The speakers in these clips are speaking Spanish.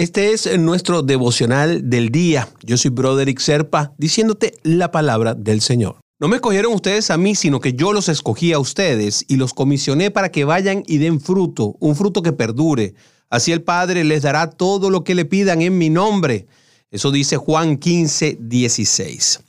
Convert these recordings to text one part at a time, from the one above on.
Este es nuestro devocional del día. Yo soy Broderick Serpa, diciéndote la palabra del Señor. No me escogieron ustedes a mí, sino que yo los escogí a ustedes y los comisioné para que vayan y den fruto, un fruto que perdure. Así el Padre les dará todo lo que le pidan en mi nombre. Eso dice Juan 15, 16.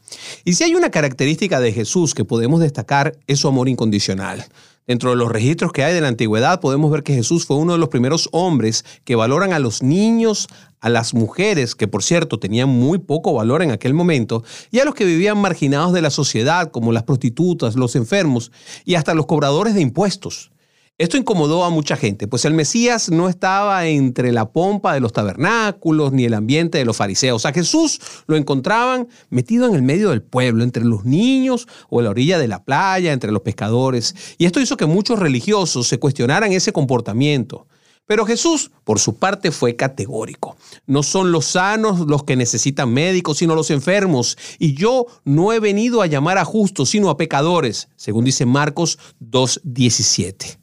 Y si hay una característica de Jesús que podemos destacar, es su amor incondicional. Dentro de los registros que hay de la antigüedad podemos ver que Jesús fue uno de los primeros hombres que valoran a los niños, a las mujeres, que por cierto tenían muy poco valor en aquel momento, y a los que vivían marginados de la sociedad, como las prostitutas, los enfermos y hasta los cobradores de impuestos. Esto incomodó a mucha gente, pues el Mesías no estaba entre la pompa de los tabernáculos ni el ambiente de los fariseos. A Jesús lo encontraban metido en el medio del pueblo, entre los niños o en la orilla de la playa, entre los pescadores. Y esto hizo que muchos religiosos se cuestionaran ese comportamiento. Pero Jesús, por su parte, fue categórico. No son los sanos los que necesitan médicos, sino los enfermos. Y yo no he venido a llamar a justos, sino a pecadores, según dice Marcos 2.17.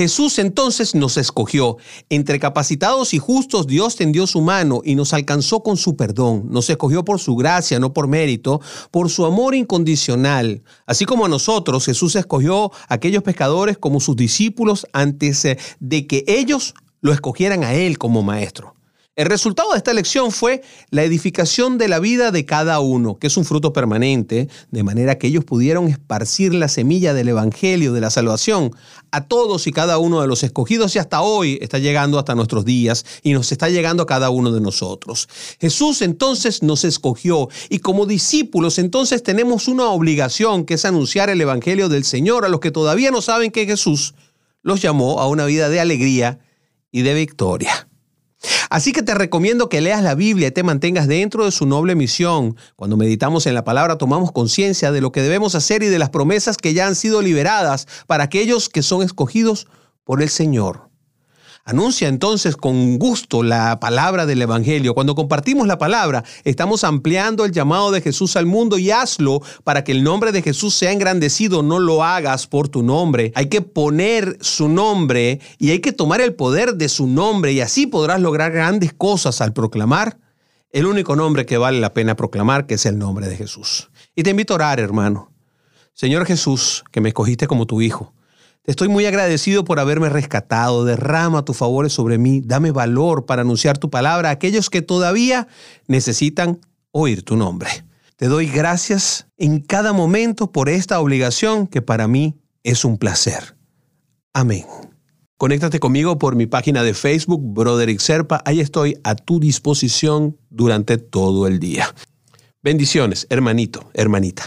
Jesús entonces nos escogió. Entre capacitados y justos Dios tendió su mano y nos alcanzó con su perdón. Nos escogió por su gracia, no por mérito, por su amor incondicional. Así como a nosotros, Jesús escogió a aquellos pescadores como sus discípulos antes eh, de que ellos lo escogieran a Él como maestro. El resultado de esta elección fue la edificación de la vida de cada uno, que es un fruto permanente, de manera que ellos pudieron esparcir la semilla del Evangelio, de la salvación, a todos y cada uno de los escogidos y hasta hoy está llegando hasta nuestros días y nos está llegando a cada uno de nosotros. Jesús entonces nos escogió y como discípulos entonces tenemos una obligación que es anunciar el Evangelio del Señor a los que todavía no saben que Jesús los llamó a una vida de alegría y de victoria. Así que te recomiendo que leas la Biblia y te mantengas dentro de su noble misión. Cuando meditamos en la palabra tomamos conciencia de lo que debemos hacer y de las promesas que ya han sido liberadas para aquellos que son escogidos por el Señor. Anuncia entonces con gusto la palabra del Evangelio. Cuando compartimos la palabra, estamos ampliando el llamado de Jesús al mundo y hazlo para que el nombre de Jesús sea engrandecido. No lo hagas por tu nombre. Hay que poner su nombre y hay que tomar el poder de su nombre y así podrás lograr grandes cosas al proclamar el único nombre que vale la pena proclamar, que es el nombre de Jesús. Y te invito a orar, hermano. Señor Jesús, que me escogiste como tu Hijo. Te estoy muy agradecido por haberme rescatado. Derrama tus favores sobre mí. Dame valor para anunciar tu palabra a aquellos que todavía necesitan oír tu nombre. Te doy gracias en cada momento por esta obligación que para mí es un placer. Amén. Conéctate conmigo por mi página de Facebook, Broderick Serpa. Ahí estoy a tu disposición durante todo el día. Bendiciones, hermanito, hermanita.